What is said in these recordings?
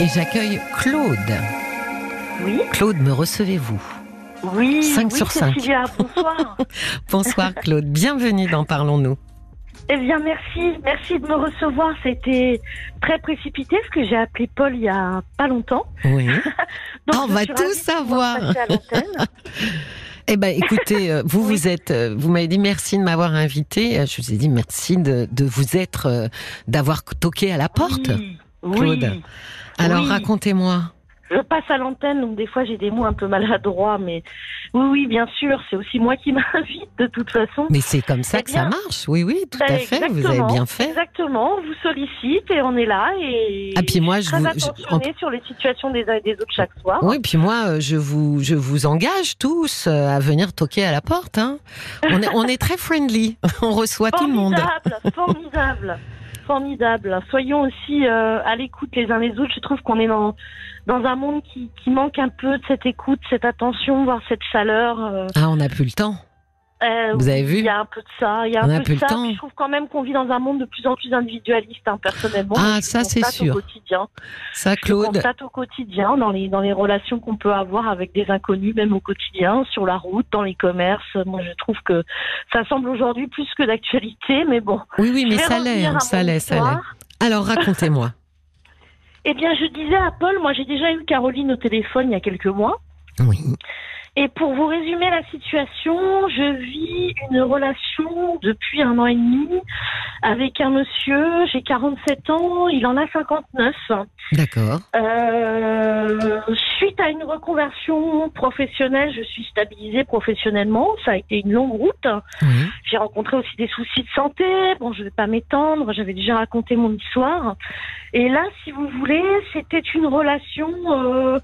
Et j'accueille Claude. Oui. Claude, me recevez-vous? Oui. 5 oui, sur 5. Cécilia, bonsoir. Bonsoir Claude, bienvenue dans Parlons-nous. eh bien, merci. Merci de me recevoir. C'était très précipité parce que j'ai appelé Paul il y a pas longtemps. Oui. Donc, Ah, on va tout savoir. Eh ben, écoutez, euh, vous Oui. vous êtes, euh, vous m'avez dit merci de m'avoir invité. Euh, Je vous ai dit merci de, de vous être, d'avoir toqué à la porte. Oui. Claude. Oui. Alors Oui. racontez-moi. Je passe à l'antenne, donc des fois j'ai des mots un peu maladroits, mais oui, oui, bien sûr, c'est aussi moi qui m'invite de toute façon. Mais c'est comme ça Eh que ça marche. Oui, oui, tout Ben, à fait. Vous avez bien fait. Exactement, on vous sollicite et on est là et Ah, puis moi, je très vous, je- sur les situations des uns et des autres chaque soir. Oui, puis moi, euh, je vous, je vous engage tous euh, à venir toquer à la porte. hein. On, est, on est très friendly. On reçoit tout le monde. Formidable, formidable, formidable. Soyons aussi euh, à l'écoute les uns les autres. Je trouve qu'on est dans dans un monde qui, qui manque un peu de cette écoute, cette attention, voire cette chaleur. euh, Ah, on n'a plus le temps. Euh, Vous avez vu Il y a un peu de ça. Il y a On un a peu de ça. temps. Je trouve quand même qu'on vit dans un monde de plus en plus individualiste, hein, personnellement. Ah, Je ça, c'est sûr. Au quotidien. Ça, Je Claude. constate au quotidien dans les dans les relations qu'on peut avoir avec des inconnus, même au quotidien, sur la route, dans les commerces. Moi, je trouve que ça semble aujourd'hui plus que d'actualité, mais bon. Oui, oui, mais Je ça l'est, hein, ça l'est, ça l'est. Alors, racontez-moi. Eh bien, je disais à Paul, moi j'ai déjà eu Caroline au téléphone il y a quelques mois. Oui. Et pour vous résumer la situation, je vis une relation depuis un an et demi avec un monsieur. J'ai 47 ans, il en a 59. D'accord. Euh, suite à une reconversion professionnelle, je suis stabilisée professionnellement. Ça a été une longue route. J'ai rencontré aussi des soucis de santé. Bon, je vais pas m'étendre. J'avais déjà raconté mon histoire. Et là, si vous voulez, c'était une relation euh,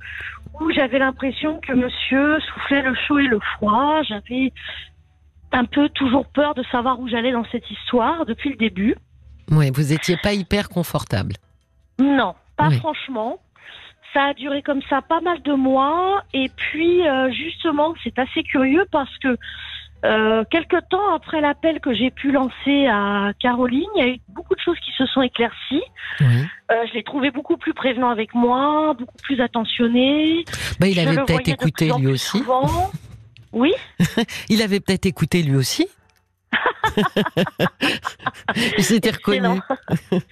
où j'avais l'impression que monsieur soufflait le chaud et le froid. J'avais un peu toujours peur de savoir où j'allais dans cette histoire depuis le début. Oui, vous étiez pas hyper confortable. Non, pas Oui. franchement. Ça a duré comme ça pas mal de mois. Et puis, euh, justement, c'est assez curieux parce que euh, quelque temps après l'appel que j'ai pu lancer à Caroline, il y a eu beaucoup de choses qui se sont éclaircies. Oui. Euh, je l'ai trouvé beaucoup plus prévenant avec moi, beaucoup plus attentionné. Bah, il Je avait peut-être écouté lui aussi. Oui, Il avait peut-être écouté lui aussi. J'étais excellent. reconnue.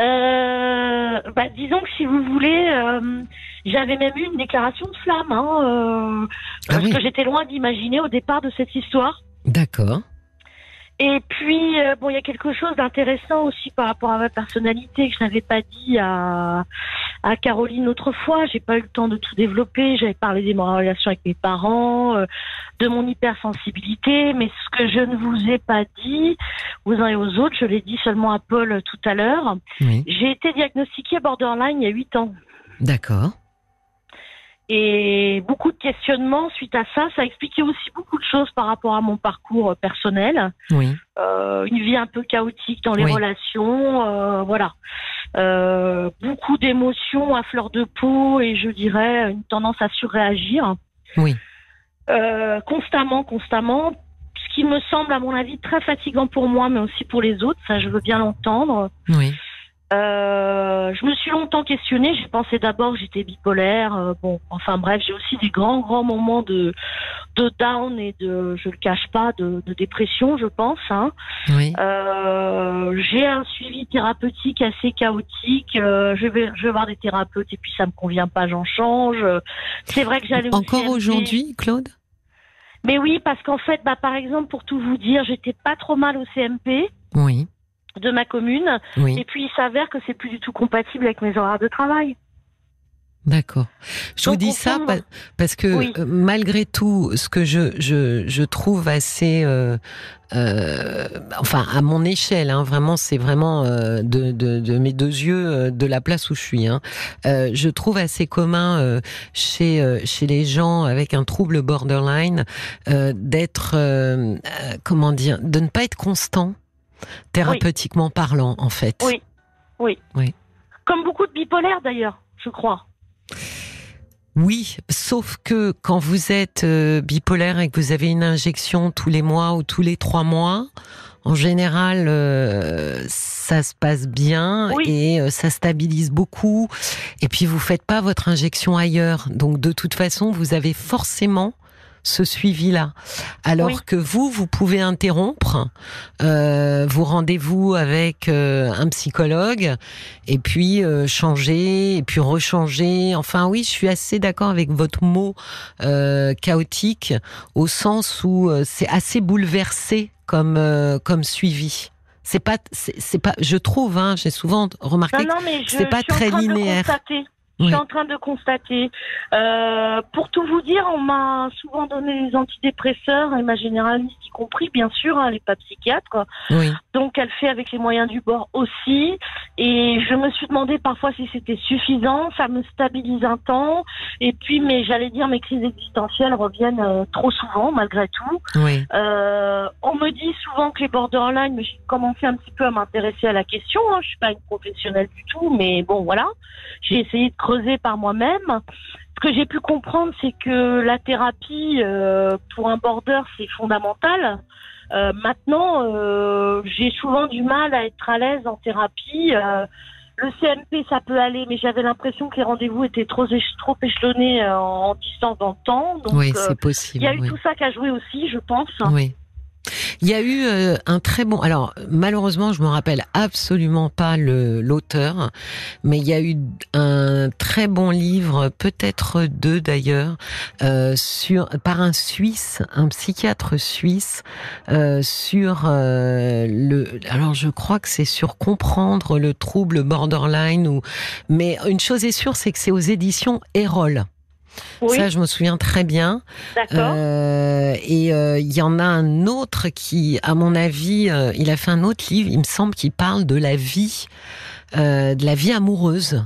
Euh, bah, disons que si vous voulez, euh, j'avais même eu une déclaration de flamme, hein, euh, Ah parce oui. que j'étais loin d'imaginer au départ de cette histoire. D'accord. Et puis, euh, bon, il y a quelque chose d'intéressant aussi par rapport à ma personnalité que je n'avais pas dit à, à Caroline autrefois. J'ai pas eu le temps de tout développer. J'avais parlé de ma relation avec mes parents, euh, de mon hypersensibilité. Mais ce que je ne vous ai pas dit aux uns et aux autres, je l'ai dit seulement à Paul tout à l'heure. Oui. J'ai été diagnostiquée borderline il y a huit ans. D'accord. Et beaucoup de questionnements suite à ça. Ça a expliqué aussi beaucoup de choses par rapport à mon parcours euh, personnel. Oui. Euh, une vie un peu chaotique dans les Oui. relations, euh, voilà. Euh, beaucoup d'émotions à fleur de peau et je dirais une tendance à surréagir. Oui. Euh, constamment, constamment. Ce qui me semble, à mon avis, très fatigant pour moi, mais aussi pour les autres. Ça, je veux bien l'entendre. Oui. Euh, je me suis longtemps questionnée. J'ai pensé d'abord que j'étais bipolaire. Euh, bon, enfin bref, j'ai aussi des grands, grands moments de, de down et de, je le cache pas, de, de dépression, je pense. Hein. Oui. Euh, j'ai un suivi thérapeutique assez chaotique. Euh, je vais, je vais voir des thérapeutes et puis ça me convient pas, j'en change. C'est vrai que j'allais Encore aujourd'hui, Claude? Mais oui, parce qu'en fait, bah, par exemple, pour tout vous dire, j'étais pas trop mal au CMP Oui. De ma commune. Oui. Et puis il s'avère que c'est plus du tout compatible avec mes horaires de travail. D'accord. Je vous dis ça parce que oui. euh, malgré tout, ce que je je, je trouve assez, euh, euh, enfin à mon échelle, hein, vraiment, c'est vraiment euh, de, de, de mes deux yeux de la place où je suis. Hein, je trouve assez commun chez chez les gens avec un trouble borderline d'être, comment dire, de ne pas être constant thérapeutiquement parlant, en fait. Oui. Oui. Oui. Comme beaucoup de bipolaires d'ailleurs, je crois. Oui, sauf que quand vous êtes euh, bipolaire et que vous avez une injection tous les mois ou tous les trois mois, en général, euh, ça se passe bien et euh, ça stabilise beaucoup. Et puis vous faites pas votre injection ailleurs, donc de toute façon vous avez forcément ce suivi-là. Alors que vous, vous pouvez interrompre euh, vos rendez-vous avec euh, un psychologue et puis euh, changer et puis rechanger. Enfin oui, je suis assez d'accord avec votre mot chaotique au sens où c'est assez bouleversé comme comme suivi. C'est pas, c'est pas, je trouve, hein, j'ai souvent remarqué que c'est pas très linéaire. Je suis en train de constater. Euh, pour tout vous dire, on m'a souvent donné des antidépresseurs, et ma généraliste y compris, bien sûr, hein, elle n'est pas psychiatre. Oui. Donc elle fait avec les moyens du bord aussi. Et je me suis demandé parfois si c'était suffisant, ça me stabilise un temps. Et puis, mais j'allais dire, mes crises existentielles reviennent euh, trop souvent, malgré tout. Oui. Euh, on me dit souvent que les borderline, mais j'ai commencé un petit peu à m'intéresser à la question. Hein. Je suis pas une professionnelle du tout, mais bon, voilà. J'ai essayé de creuser par moi-même. Ce que j'ai pu comprendre, c'est que la thérapie euh, pour un border, c'est fondamental. Euh, maintenant, euh, j'ai souvent du mal à être à l'aise en thérapie. le CMP, ça peut aller, mais j'avais l'impression que les rendez-vous étaient trop, trop échelonnés en, distance dans le temps. Donc, oui, c'est possible. Il y a eu tout ça qui a joué aussi, je pense. Oui. Il y a eu euh, un très bon. Alors malheureusement, je me rappelle absolument pas l'auteur, mais il y a eu un très bon livre, peut-être deux d'ailleurs, euh, par un Suisse, un psychiatre suisse, euh, sur le. Alors je crois que c'est sur comprendre le trouble borderline ou. Mais une chose est sûre, c'est que c'est aux éditions Erol. Ça, je me souviens très bien. D'accord. Euh, et euh, il y en a un autre qui, à mon avis, euh, il a fait un autre livre, il me semble, qui parle de la vie, de la vie amoureuse.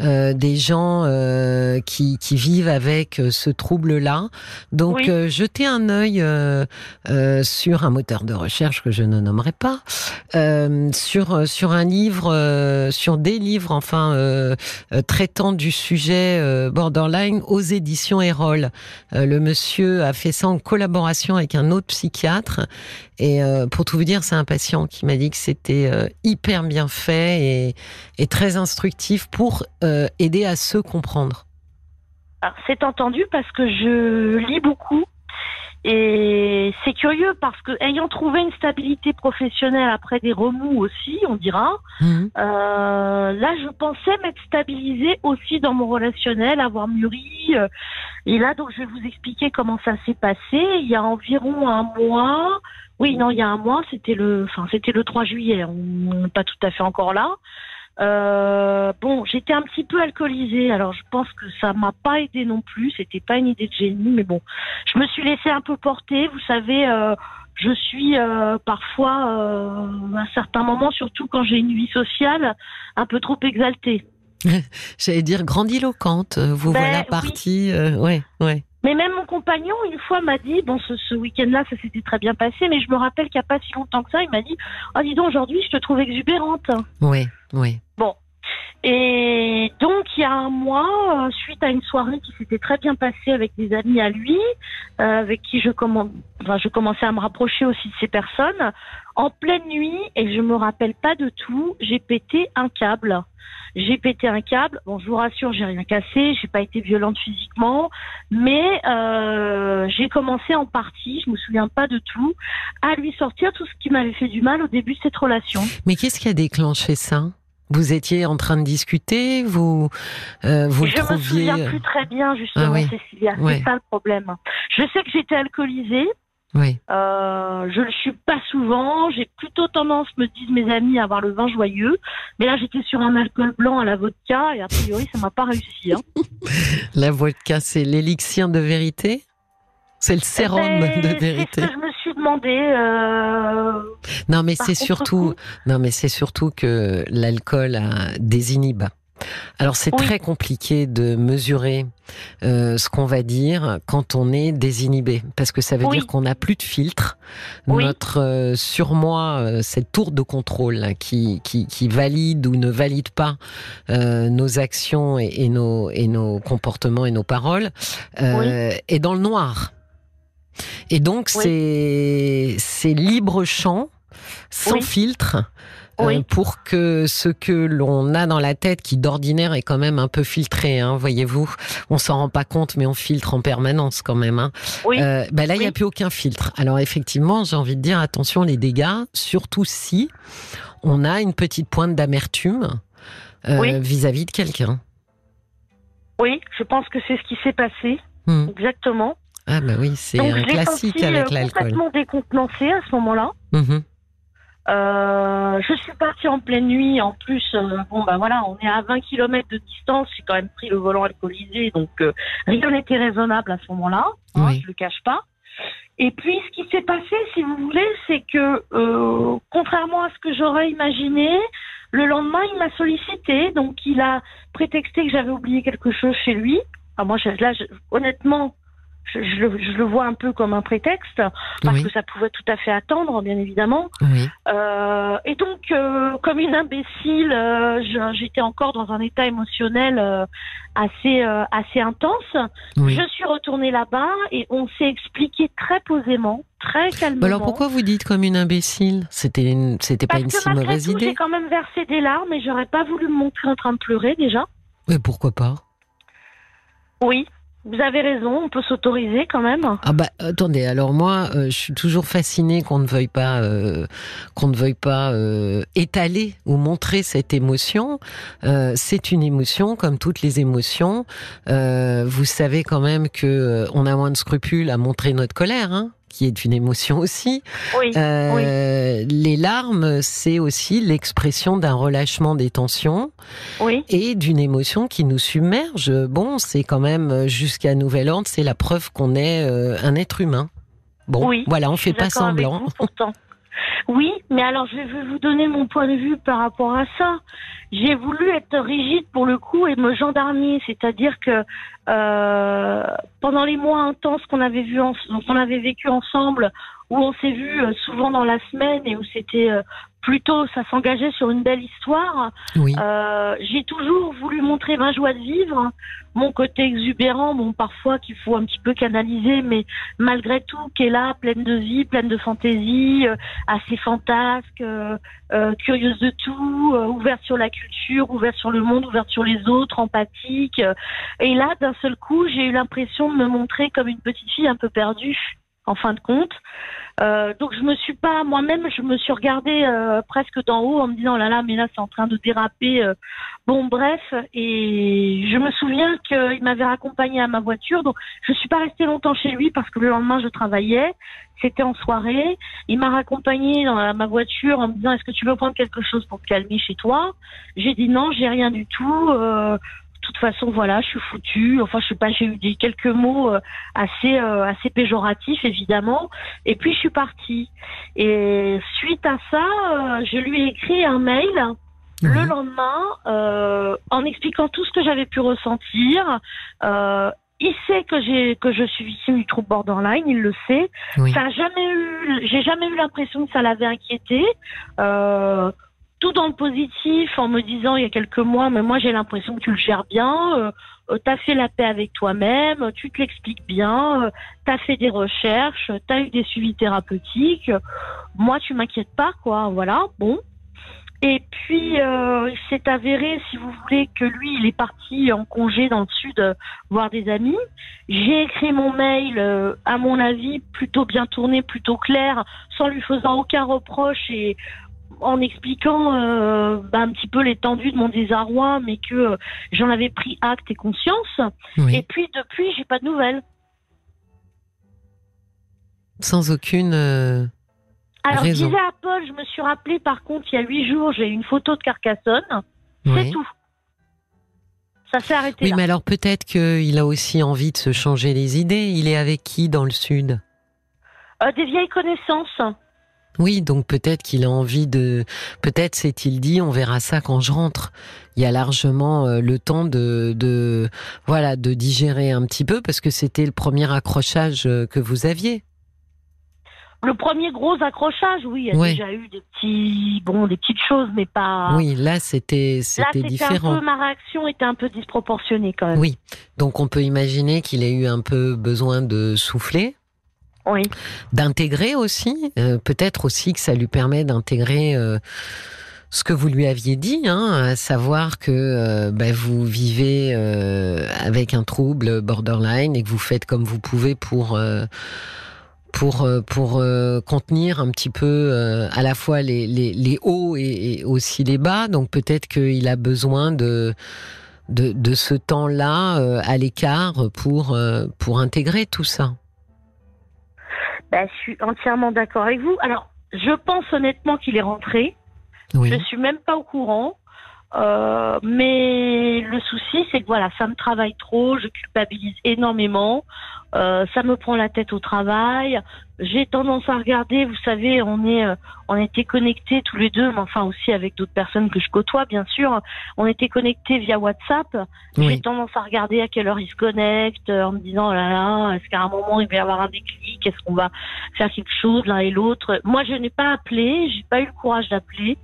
Euh, des gens euh, qui, qui, vivent avec euh, ce trouble-là. Donc, jetez un œil sur un moteur de recherche que je ne nommerai pas, sur sur un livre, sur des livres, enfin traitant du sujet borderline aux éditions Erol. le monsieur a fait ça en collaboration avec un autre psychiatre et euh, pour tout vous dire, c'est un patient qui m'a dit que c'était euh, hyper bien fait et, et très instructif pour euh, aider à se comprendre. C'est entendu parce que je lis beaucoup et c'est curieux parce que ayant trouvé une stabilité professionnelle après des remous aussi, on dira, mhm. euh, là je pensais m'être stabilisée aussi dans mon relationnel, avoir mûri. Euh, et là donc je vais vous expliquer comment ça s'est passé. Il y a environ un mois, oui non il y a un mois, c'était le, enfin c'était le 3 juillet, on n'est pas tout à fait encore là. Euh, bon, j'étais un petit peu alcoolisée, alors je pense que ça m'a pas aidé non plus. C'était pas une idée de génie, mais bon, je me suis laissée un peu porter. Vous savez, euh, je suis euh, parfois, à un certain moment, surtout quand j'ai une vie sociale, un peu trop exaltée. J'allais dire grandiloquente. Vous ben, voilà partie, ouais, ouais. Mais même mon compagnon, une fois, m'a dit, bon, ce, ce week-end-là, ça s'était très bien passé, mais je me rappelle qu'il n'y a pas si longtemps que ça, il m'a dit, oh, dis donc, aujourd'hui, je te trouve exubérante. Oui, oui. Bon. Et donc, il y a un mois, euh, suite à une soirée qui s'était très bien passée avec des amis à lui, euh, avec qui je, enfin, je commençais à me rapprocher aussi de ces personnes, en pleine nuit, et je me rappelle pas de tout, j'ai pété un câble. J'ai pété un câble. Bon, je vous rassure, j'ai rien cassé, j'ai pas été violente physiquement, mais euh, j'ai commencé en partie, je me souviens pas de tout, à lui sortir tout ce qui m'avait fait du mal au début de cette relation. Mais qu'est-ce qui a déclenché ça? Vous étiez en train de discuter, vous euh, vous Je me souviens plus très bien justement, ah Cécilia. C'est ça le problème. Je sais que j'étais alcoolisée, oui. Euh, je le suis pas souvent. J'ai plutôt tendance, me disent mes amis, à avoir le vin joyeux. Mais là, j'étais sur un alcool blanc à la vodka et a priori, ça m'a pas réussi. Hein. la vodka, c'est l'élixir de vérité? C'est le sérum eh ben, de vérité. C'est ce que je me suis Euh... Non, mais c'est surtout, non, mais c'est surtout que l'alcool désinhibe. Alors c'est très compliqué de mesurer euh, ce qu'on va dire quand on est désinhibé, parce que ça veut dire qu'on n'a plus de filtre. Notre euh, surmoi, euh, cette tour de contrôle qui, qui, valide ou ne valide pas nos actions et, nos, et nos comportements et nos paroles, est dans le noir. Et donc c'est c'est libre champ, sans filtre euh, pour que ce que l'on a dans la tête, qui d'ordinaire est quand même un peu filtré, hein, voyez-vous, on s'en rend pas compte, mais on filtre en permanence quand même. Hein. Oui. Euh, bah là, il n'y a plus aucun filtre. Alors effectivement, j'ai envie de dire attention les dégâts, surtout si on a une petite pointe d'amertume euh, Oui. vis-à-vis de quelqu'un. Oui, je pense que c'est ce qui s'est passé. Hmm. Exactement. Ah bah oui, c'est un classique senti, avec euh, l'alcool. complètement décontenancée à ce moment-là. Mhm. Euh, je suis partie en pleine nuit. En plus, euh, bon bah voilà, on est à 20 km de distance. J'ai quand même pris le volant alcoolisé, donc euh, rien n'était raisonnable à ce moment-là. hein, Oui. Je le cache pas. Et puis, ce qui s'est passé, si vous voulez, c'est que contrairement à ce que j'aurais imaginé, le lendemain, il m'a sollicité. Donc, il a prétexté que j'avais oublié quelque chose chez lui. Ah, moi, je- là, je- honnêtement, je, je le, je le vois un peu comme un prétexte parce Oui, que ça pouvait tout à fait attendre, bien évidemment. oui. Euh, et donc, euh, comme une imbécile, euh, j'étais encore dans un état émotionnel assez assez intense. oui. Je suis retournée là-bas et on s'est expliqué très posément, très calmement. Bah alors pourquoi vous dites comme une imbécile? C'était une- c'était pas une si mauvaise tout, idée. j'ai quand même versé des larmes et j'aurais pas voulu me montrer en train de pleurer déjà. Mais pourquoi pas? Oui, vous avez raison, on peut s'autoriser quand même. Ah bah attendez, alors moi euh, je suis toujours fascinée qu'on ne veuille pas euh, qu'on ne veuille pas euh, étaler ou montrer cette émotion. Euh, c'est une émotion comme toutes les émotions. Euh, vous savez quand même que on a moins de scrupules à montrer notre colère, hein, qui est une émotion aussi. Oui, Euh, Les larmes, c'est aussi l'expression d'un relâchement des tensions oui, et d'une émotion qui nous submerge. Bon, c'est quand même jusqu'à nouvel ordre, c'est la preuve qu'on est euh, un être humain. Bon, Oui, voilà, on suis fait pas semblant. vous, pourtant. Oui, mais alors je vais vous donner mon point de vue par rapport à ça. J'ai voulu être rigide pour le coup et me gendarmer, c'est-à-dire que euh, pendant les mois intenses qu'on avait vu, en- qu'on avait vécu ensemble, où on s'est vu euh, souvent dans la semaine et où c'était euh, plutôt, ça s'engageait sur une belle histoire. Oui, Euh, j'ai toujours voulu montrer ma joie de vivre, mon côté exubérant, bon parfois qu'il faut un petit peu canaliser, mais malgré tout qui est là, pleine de vie, pleine de fantaisie, euh, assez fantasque, euh, curieuse de tout, euh, ouverte sur la culture, ouverte sur le monde, ouverte sur les autres, empathique. et là, d'un seul coup, j'ai eu l'impression de me montrer comme une petite fille un peu perdue, en fin de compte. Euh, donc je me suis pas moi-même, je me suis regardée euh, presque d'en haut en me disant oh là là, mais là c'est en train de déraper. euh. Bon bref, et je me souviens qu'il m'avait raccompagnée à ma voiture, donc je suis pas restée longtemps chez lui parce que le lendemain je travaillais, c'était en soirée. Il m'a raccompagnée dans ma voiture en me disant est-ce que tu veux prendre quelque chose pour te calmer chez toi? J'ai dit non, j'ai rien du tout. De toute façon, voilà, je suis foutue. Enfin, je sais pas, j'ai eu des quelques mots euh, assez euh, assez péjoratifs, évidemment. Et puis, je suis partie. Et suite à ça, euh, je lui ai écrit un mail le lendemain euh, en expliquant tout ce que j'avais pu ressentir. Euh, il sait que j'ai que je suis victime du trouble borderline, il le sait. Oui. Ça a jamais eu, j'ai jamais eu l'impression que ça l'avait inquiété. Euh, tout dans le positif, en me disant il y a quelques mois, mais moi j'ai l'impression que tu le gères bien. Euh, euh, t'as fait la paix avec toi-même, tu te l'expliques bien, euh, t'as fait des recherches, t'as eu des suivis thérapeutiques. Moi, tu m'inquiètes pas, quoi. Voilà, bon. Et puis, euh, il s'est avéré, si vous voulez, que lui, il est parti en congé dans le sud euh, voir des amis. J'ai écrit mon mail, euh, à mon avis, plutôt bien tourné, plutôt clair, sans lui faisant aucun reproche et en expliquant euh, bah, un petit peu l'étendue de mon désarroi, mais que euh, j'en avais pris acte et conscience. oui. Et puis, depuis, j'ai pas de nouvelles. Sans aucune. euh, Alors, Raison. disais à Paul, je me suis rappelé, par contre, il y a huit jours, j'ai eu une photo de Carcassonne. C'est tout. Ça s'est arrêté Oui, là. mais alors peut-être qu'il a aussi envie de se changer les idées. Il est avec qui dans le sud? Des vieilles connaissances. Oui, donc peut-être qu'il a envie de. Peut-être s'est-il dit, on verra ça quand je rentre. Il y a largement euh, le temps de, de, voilà, de digérer un petit peu parce que c'était le premier accrochage euh, que vous aviez. Le premier gros accrochage, oui, il y a Ouais. déjà eu des petits, bon, des petites choses, mais pas. Oui, là c'était c'était c'était un différent. peu, ma réaction était un peu disproportionnée quand même. Oui, donc on peut imaginer qu'il ait eu un peu besoin de souffler, Oui. d'intégrer aussi. euh, Peut-être aussi que ça lui permet d'intégrer euh, ce que vous lui aviez dit, hein, à savoir que euh, bah, vous vivez avec un trouble borderline et que vous faites comme vous pouvez pour pour pour contenir un petit peu à la fois les, les, les hauts et, et, aussi les bas. Donc peut-être qu'il a besoin de de, de ce temps-là à l'écart pour pour intégrer tout ça. Bah, je suis entièrement d'accord avec vous. Alors, je pense honnêtement qu'il est rentré. Oui. Je suis même pas au courant. Euh, mais le souci, c'est que voilà, ça me travaille trop, je culpabilise énormément, euh, ça me prend la tête au travail. J'ai tendance à regarder, vous savez, on est, euh, on était connectés tous les deux, mais enfin aussi avec d'autres personnes que je côtoie, bien sûr. On était connectés via WhatsApp. J'ai tendance à regarder à quelle heure ils se connectent, en me disant, oh là là, est-ce qu'à un moment il va y avoir un déclic, est-ce qu'on va faire quelque chose l'un et l'autre. Moi, je n'ai pas appelé, j'ai pas eu le courage d'appeler.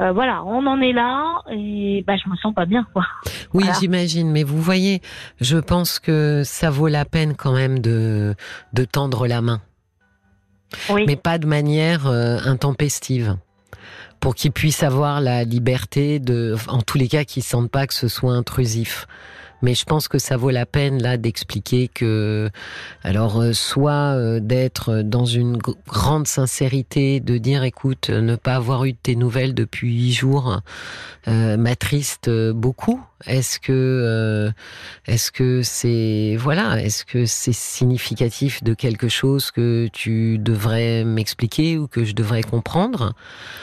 Euh, voilà, on en est là et bah, je me sens pas bien. Quoi. Oui, j'imagine, mais vous voyez, je pense que ça vaut la peine quand même de, de tendre la main. Oui. Mais pas de manière euh, intempestive. Pour qu'il puisse avoir la liberté de, en tous les cas, qu'il ne sente pas que ce soit intrusif mais je pense que ça vaut la peine là d'expliquer que, alors, euh, soit euh, d'être dans une grande sincérité, de dire, écoute, ne pas avoir eu de tes nouvelles depuis huit jours euh, m'attriste beaucoup. Est-ce que, euh, est-ce que c'est, voilà, est-ce que c'est significatif de quelque chose que tu devrais m'expliquer ou que je devrais comprendre,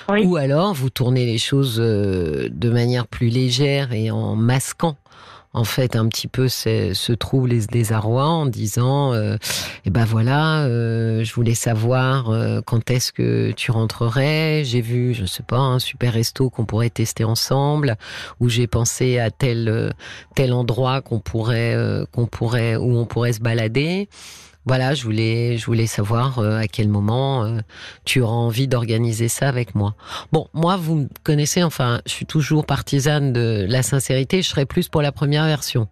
oui. ou alors vous tournez les choses de manière plus légère et en masquant en fait un petit peu ce trouble et ce désarroi en disant euh, eh ben voilà euh, je voulais savoir euh, quand est-ce que tu rentrerais. J'ai vu je sais pas un super resto qu'on pourrait tester ensemble ou j'ai pensé à tel tel endroit qu'on pourrait qu'on pourrait où on pourrait se balader voilà, je voulais, je voulais savoir euh, à quel moment euh, tu auras envie d'organiser ça avec moi. Bon, moi, vous me connaissez, enfin, je suis toujours partisane de la sincérité. Je serais plus pour la première version.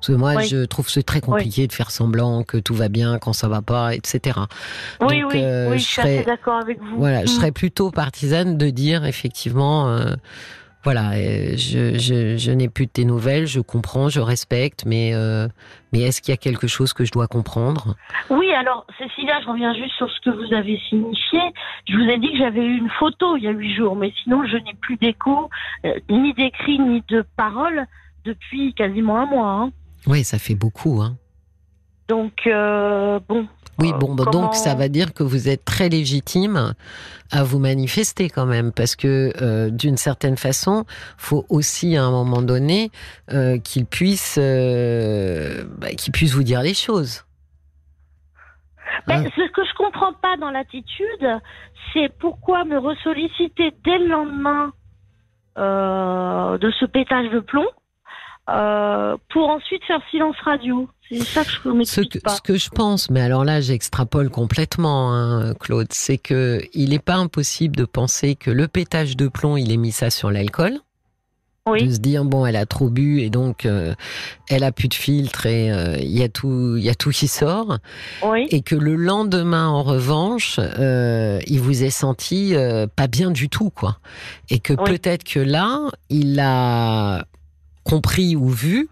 Parce que moi, je trouve c'est très compliqué de faire semblant que tout va bien quand ça va pas, etc. Oui, oui, euh, oui, je, suis d'accord avec vous. Voilà, je mm. serais plutôt partisane de dire effectivement voilà, euh, je, je, je n'ai plus de tes nouvelles, je comprends, je respecte, mais, euh, mais est-ce qu'il y a quelque chose que je dois comprendre? Oui, alors Cécilia, je reviens juste sur ce que vous avez signifié. Je vous ai dit que j'avais eu une photo il y a huit jours, mais sinon je n'ai plus d'écho, euh, ni d'écrit, ni de parole depuis quasiment un mois. Hein. Oui, ça fait beaucoup. Hein. Donc, euh, bon, oui, bon, bah, donc ça va dire que vous êtes très légitime à vous manifester quand même, parce que euh, d'une certaine façon, faut aussi à un moment donné euh, qu'il puisse, bah, qu'il puisse vous dire les choses. Ben, hein ce que je comprends pas dans l'attitude, c'est pourquoi me ressolliciter dès le lendemain de ce pétage de plomb pour ensuite faire silence radio. C'est ça que je ce que, Ce que je pense, mais alors là, j'extrapole complètement, hein, Claude, c'est que il n'est pas impossible de penser que le pétage de plomb, il est mis ça sur l'alcool. Oui. De se dire bon, elle a trop bu et donc euh, elle a plus de filtre et euh, il y a tout, il y a tout qui sort. Oui. Et que le lendemain, en revanche, euh, il vous est senti pas bien du tout, quoi. Et que peut-être que là, il a compris ou vu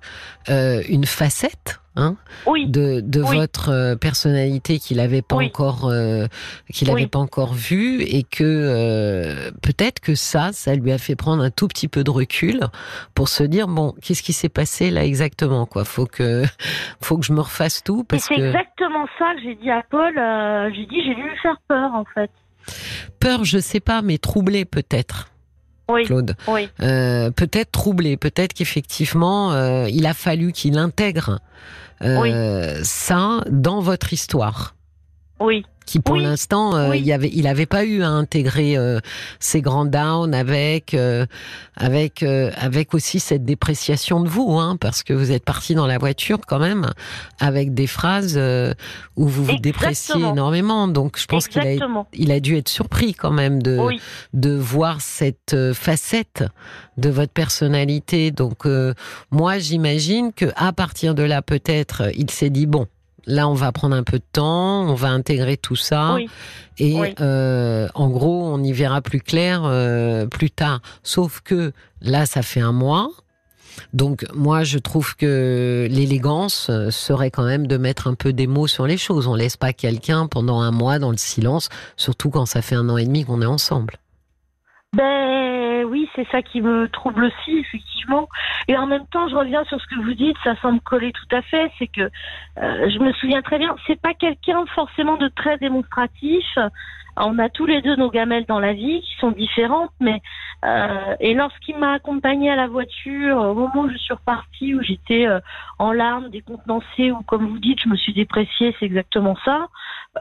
une facette hein, de, de votre euh, personnalité qu'il n'avait pas encore euh, qu'il avait pas encore vu et que euh, peut-être que ça, ça lui a fait prendre un tout petit peu de recul pour se dire bon, qu'est-ce qui s'est passé là exactement quoi? Faut que faut que je me refasse tout parce c'est exactement ça que j'ai dit à Paul. j'ai dit j'ai dû lui faire peur en fait. Peur, je sais pas, mais troublé peut-être. Oui, Claude. Oui. Euh, peut-être troublé, peut-être qu'effectivement, euh, il a fallu qu'il intègre euh, ça dans votre histoire. Oui qui pour l'instant euh, il avait il avait pas eu à intégrer euh, ces grands downs avec euh, avec avec aussi cette dépréciation de vous hein, parce que vous êtes parti dans la voiture quand même avec des phrases où vous vous dépréciez énormément. Donc je pense qu'il a il a dû être surpris quand même de de voir cette facette de votre personnalité. Donc moi j'imagine que à partir de là peut-être il s'est dit bon là, on va prendre un peu de temps, on va intégrer tout ça. Oui. Et Oui. euh, en gros, on y verra plus clair euh, plus tard. Sauf que là, ça fait un mois. Donc moi, je trouve que l'élégance euh, serait quand même de mettre un peu des mots sur les choses. On laisse pas quelqu'un pendant un mois dans le silence, surtout quand ça fait un an et demi qu'on est ensemble. Ben oui, c'est ça qui me trouble aussi, effectivement. Et en même temps, je reviens sur ce que vous dites, ça semble coller tout à fait. C'est que euh, je me souviens très bien, c'est pas quelqu'un forcément de très démonstratif. On a tous les deux nos gamelles dans la vie qui sont différentes, mais euh, et lorsqu'il m'a accompagnée à la voiture, au moment où je suis repartie, où j'étais euh, en larmes, décontenancée, ou comme vous dites, je me suis dépréciée, c'est exactement ça.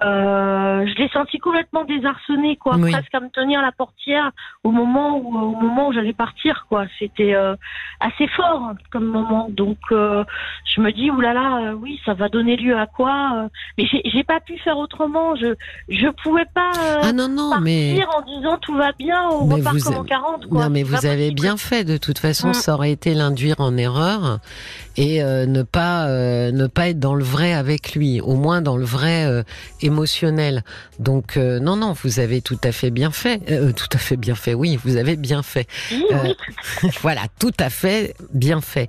Euh, je l'ai senti complètement désarçonnée, quoi, Oui. presque à me tenir la portière au moment où au moment où j'allais partir, quoi. C'était euh, assez fort comme moment. Donc euh, je me dis oulala, euh, oui, ça va donner lieu à quoi euh, Mais j'ai j'ai pas pu faire autrement. Je je pouvais pas euh, Ah non non, mais en disant tout va bien, on Mais repart vous comme avez- en 40. Quoi. Non, mais vous avez possible. bien fait. De toute façon, Mm. ça aurait été l'induire en erreur et euh, ne pas euh, ne pas être dans le vrai avec lui, au moins dans le vrai euh, émotionnel. Donc euh, non, non, vous avez tout à fait bien fait. Euh, tout à fait bien fait. Oui, vous avez bien fait. Oui, Euh, oui, voilà, tout à fait bien fait.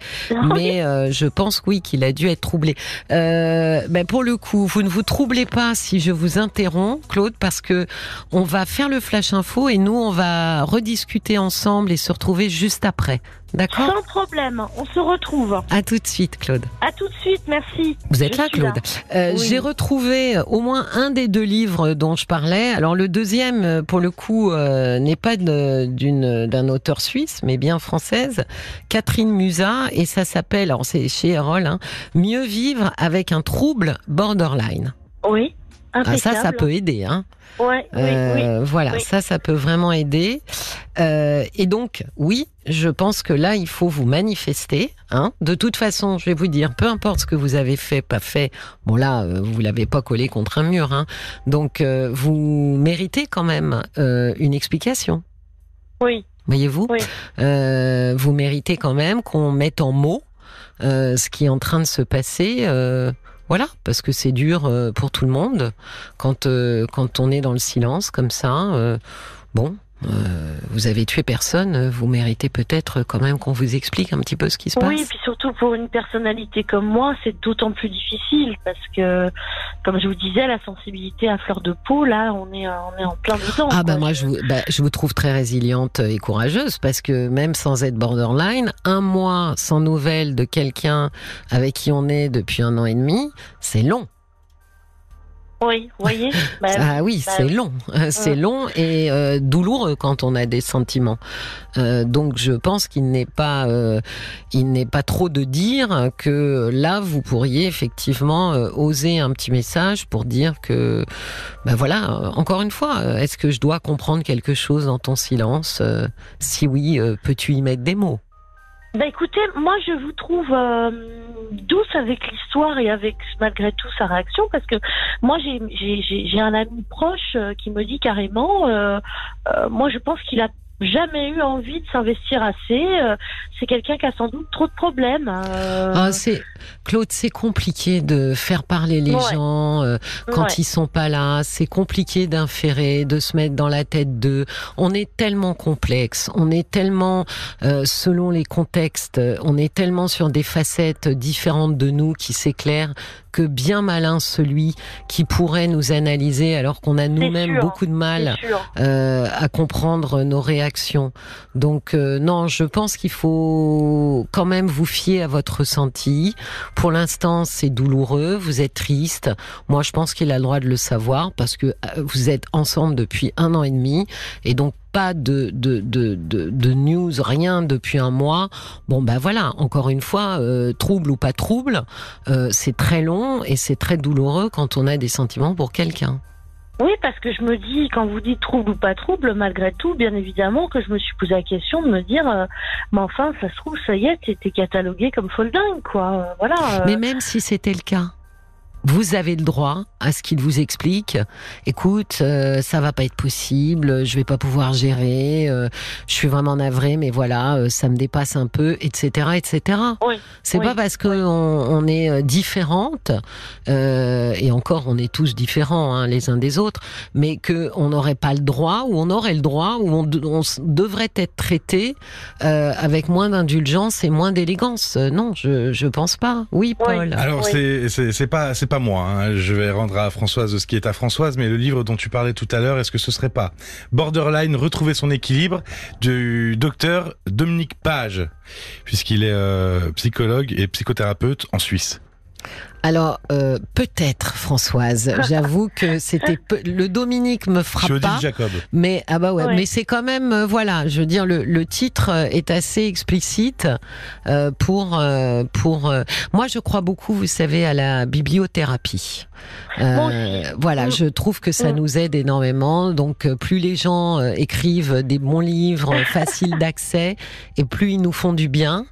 Mais euh, je pense oui qu'il a dû être troublé. Euh, ben pour le coup, vous ne vous troublez pas si je vous interromps, Claude, parce que on va faire le flash info et nous on va rediscuter ensemble et se retrouver juste après. D'accord? Sans problème, on se retrouve. À tout de suite, Claude. À tout de suite, merci. Vous êtes Je là, Claude? Euh, Oui. J'ai retrouvé au moins un des deux livres dont je parlais. Alors le deuxième, euh, pour le coup, euh, n'est pas d'une d'un auteur suisse, mais bien française, Catherine Musa, et ça s'appelle, alors c'est chez Erol, hein, Mieux vivre avec un trouble borderline. Oui. Ah, ça, ça peut aider. Hein. Ouais, oui, oui. Euh, Voilà, oui. ça, ça peut vraiment aider. Euh, et donc, oui, je pense que là, il faut vous manifester. Hein. De toute façon, je vais vous dire, peu importe ce que vous avez fait, pas fait, bon là, euh, vous l'avez pas collé contre un mur. Hein. Donc, euh, vous méritez quand même euh, une explication. Oui, Voyez-vous Oui. Euh, Vous méritez quand même qu'on mette en mots euh, ce qui est en train de se passer. Voilà, parce que c'est dur euh, pour tout le monde quand euh, quand on est dans le silence comme ça. euh, bon, euh, vous avez tué personne, euh, vous méritez peut-être quand même qu'on vous explique un petit peu ce qui se Oui, passe. puis surtout pour une personnalité comme moi, c'est d'autant plus difficile parce que, comme je vous disais, la sensibilité à fleur de peau, là, on est, on est en plein dedans. Ah bah quoi. moi je vous, bah, je vous trouve très résiliente et courageuse parce que même sans être borderline, un mois sans nouvelles de quelqu'un avec qui on est depuis un an et demi, c'est long. Oui, voyez. Bah, Ah oui, bah c'est long, c'est Mm. long et euh, douloureux quand on a des sentiments. Euh, donc je pense qu'il n'est pas, euh, il n'est pas trop de dire que là vous pourriez effectivement euh, oser un petit message pour dire que, ben voilà, euh, encore une fois, euh, est-ce que je dois comprendre quelque chose dans ton silence Euh, Si oui, euh, peux-tu y mettre des mots? Bah écoutez, moi je vous trouve euh, douce avec l'histoire et avec malgré tout sa réaction parce que moi j'ai un ami proche euh, qui me dit carrément, euh, euh, moi je pense qu'il a jamais eu envie de s'investir assez. C'est quelqu'un qui a sans doute trop de problèmes. euh, Ah, c'est Claude, c'est compliqué de faire parler les Ouais. gens euh, quand ouais. ils sont pas là. C'est compliqué d'inférer, de se mettre dans la tête d'eux. On est tellement complexe, on est tellement euh, selon les contextes, on est tellement sur des facettes différentes de nous qui s'éclairent que bien malin celui qui pourrait nous analyser alors qu'on a nous-mêmes beaucoup de mal à comprendre nos réactions. Donc non, je pense qu'il faut quand même vous fier à votre ressenti. Pour l'instant, c'est douloureux, vous êtes triste. Moi, je pense qu'il a le droit de le savoir parce que euh, vous êtes ensemble depuis un an et demi et donc pas de, de, de, news, rien depuis un mois. Bon, ben voilà, encore une fois, euh, trouble ou pas trouble, euh, c'est très long et c'est très douloureux quand on a des sentiments pour quelqu'un. Oui, parce que je me dis, quand vous dites trouble ou pas trouble, malgré tout, bien évidemment, que je me suis posé la question de me dire, euh, mais enfin, ça se trouve, ça y est, t'es catalogué comme folle dingue, quoi. Euh, voilà. euh. Mais même si c'était le cas, vous avez le droit à ce qu'il vous explique. Écoute, euh, ça va pas être possible, je vais pas pouvoir gérer, euh, je suis vraiment navré, mais voilà, euh, ça me dépasse un peu, etc., etc. Oui. C'est Oui, pas parce que on, on est euh, différentes euh, et encore on est tous différents hein, les uns des autres, mais que on n'aurait pas le droit ou on aurait le droit ou on, devrait être traité euh, avec moins d'indulgence et moins d'élégance. Non, je je pense pas. Oui, Paul. Alors c'est c'est pas c'est pas moi. hein. Je vais rendre à Françoise ce qui est à Françoise, mais le livre dont tu parlais tout à l'heure, est-ce que ce serait pas Borderline retrouver son équilibre du docteur Dominique Page, puisqu'il est euh, psychologue et psychothérapeute en Suisse. Alors euh, peut-être Françoise. J'avoue que c'était peu- le Dominique me frappe Odile pas. Jacob. Mais ah bah ouais, Ouais. mais c'est quand même euh, voilà, je veux dire le, le titre euh, est assez explicite euh, pour euh, pour euh, moi je crois beaucoup, vous savez, à la bibliothérapie. Euh, voilà, Mm. je trouve que ça Mm. nous aide énormément. Donc euh, plus les gens euh, écrivent des bons livres euh, faciles d'accès et plus ils nous font du bien.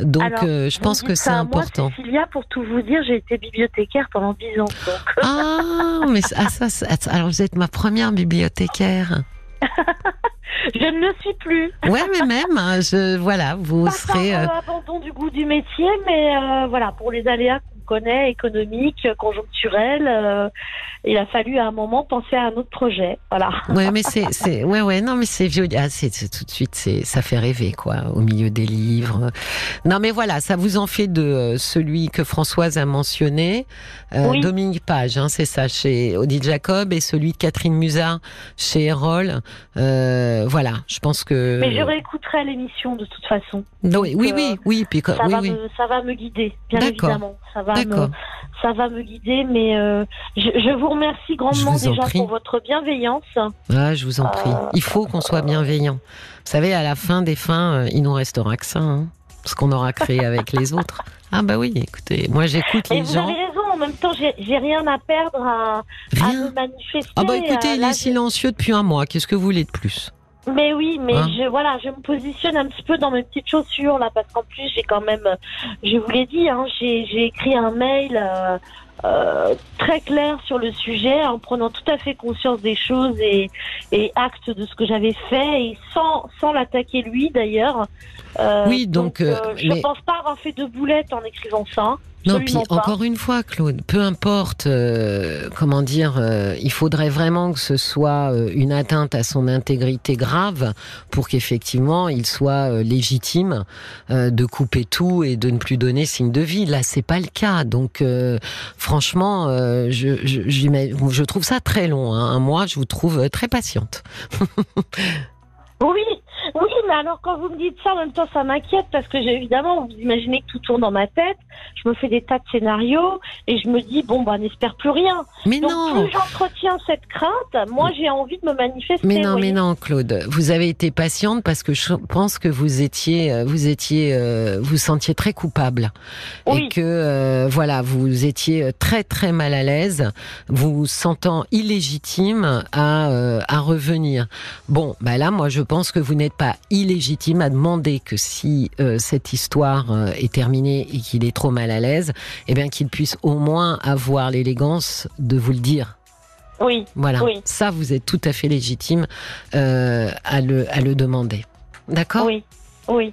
Donc Alors, euh, je pense que c'est important. Moi, Cécilia, pour tout vous dire, j'ai été bibliothécaire pendant 10 ans. Donc, Ah, mais ah, ça, ça- alors vous êtes ma première bibliothécaire. je ne le suis plus. Ouais, mais même, hein, je, voilà, vous Pas serez. par euh, euh, abandon du goût du métier, mais euh, voilà, pour les aléas connaît, économiques, conjoncturels, euh, il a fallu à un moment penser à un autre projet. Voilà. Ouais, mais c'est, c'est, ouais, ouais, non, mais c'est vieux. Ah, c'est, c'est tout de suite, c'est, ça fait rêver, quoi, au milieu des livres. Non, mais voilà, ça vous en fait de euh, celui que Françoise a mentionné, euh, Oui. Dominique Page, hein, c'est ça, chez Odile Jacob, et celui de Catherine Musard chez Erol. Euh, voilà, je pense que. Mais je réécouterai l'émission de toute façon. Non, oui, oui, oui, oui, puis Ça, oui, va oui. Me, ça va me guider, bien D'accord. évidemment. Ça va. Me, ça va me guider, mais euh, je, je vous remercie grandement vous en déjà pour votre bienveillance. Ah, je vous en prie. Euh, Il faut qu'on soit bienveillant. Vous savez, à la fin des fins, euh, il nous restera que ça, hein, ce qu'on aura créé avec les autres. Ah bah oui, écoutez, moi j'écoute les vous gens. avez raison, en même temps, j'ai rien à perdre à, à me manifester. Ah bah écoutez, il est silencieux depuis un mois. Qu'est-ce que vous voulez de plus? Mais oui, mais Hein je voilà, je me positionne un petit peu dans mes petites chaussures là, parce qu'en plus j'ai quand même, je vous l'ai dit, hein, j'ai j'ai écrit un mail euh, euh, très clair sur le sujet, en prenant tout à fait conscience des choses et, et acte de ce que j'avais fait, et sans sans l'attaquer lui d'ailleurs. Euh, Oui, donc, euh, je mais- pense pas avoir fait de boulettes en écrivant ça. Non, puis encore une fois, Claude, peu importe, euh, comment dire, euh, il faudrait vraiment que ce soit euh, une atteinte à son intégrité grave pour qu'effectivement il soit euh, légitime euh, de couper tout et de ne plus donner signe de vie. Là, c'est pas le cas. Donc, euh, franchement, euh, je, je, j'imagine- je trouve ça très long. Hein. Moi, je vous trouve euh, très patiente. Oui, oui, mais alors quand vous me dites ça, en même temps, ça m'inquiète parce que j'ai évidemment, vous imaginez que tout tourne dans ma tête. Je me fais des tas de scénarios et je me dis bon bah n'espère plus rien. Mais Donc non. plus j'entretiens cette crainte, moi j'ai envie de me manifester. Mais non, mais non, Claude. Vous avez été patiente parce que je pense que vous étiez, euh, vous étiez, euh, vous sentiez très coupable et que euh, voilà, vous étiez très très mal à l'aise, vous vous sentant illégitime à euh, à revenir. Bon, bah là, moi, je pense que vous n'êtes pas illégitime à demander que si euh, cette histoire euh, est terminée et qu'il est trop mal à l'aise, eh bien qu'il puisse au moins avoir l'élégance de vous le dire. Oui, Voilà, Oui. ça vous êtes tout à fait légitime euh, à, le, à le demander. D'accord? Oui, oui.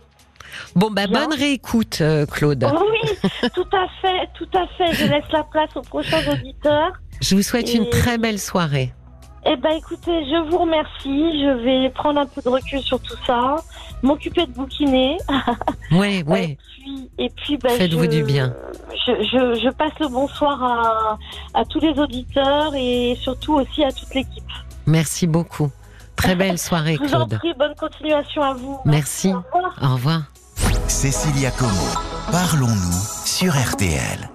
Bon, bah, bonne réécoute, euh, Claude. Oui, tout à fait, tout à fait. Je laisse la place aux prochains auditeurs. Je vous souhaite une très belle soirée. Eh ben écoutez, je vous remercie. Je vais prendre un peu de recul sur tout ça, m'occuper de bouquiner. Ouais, Et ouais. puis, et puis ben, Faites-vous je- du bien. Je, je, je passe le bonsoir à, à tous les auditeurs et surtout aussi à toute l'équipe. Merci beaucoup. Très belle soirée, Je vous en Claude. prie, bonne continuation à vous. Merci. Au revoir. Au revoir. Cécilia Como, parlons-nous sur RTL.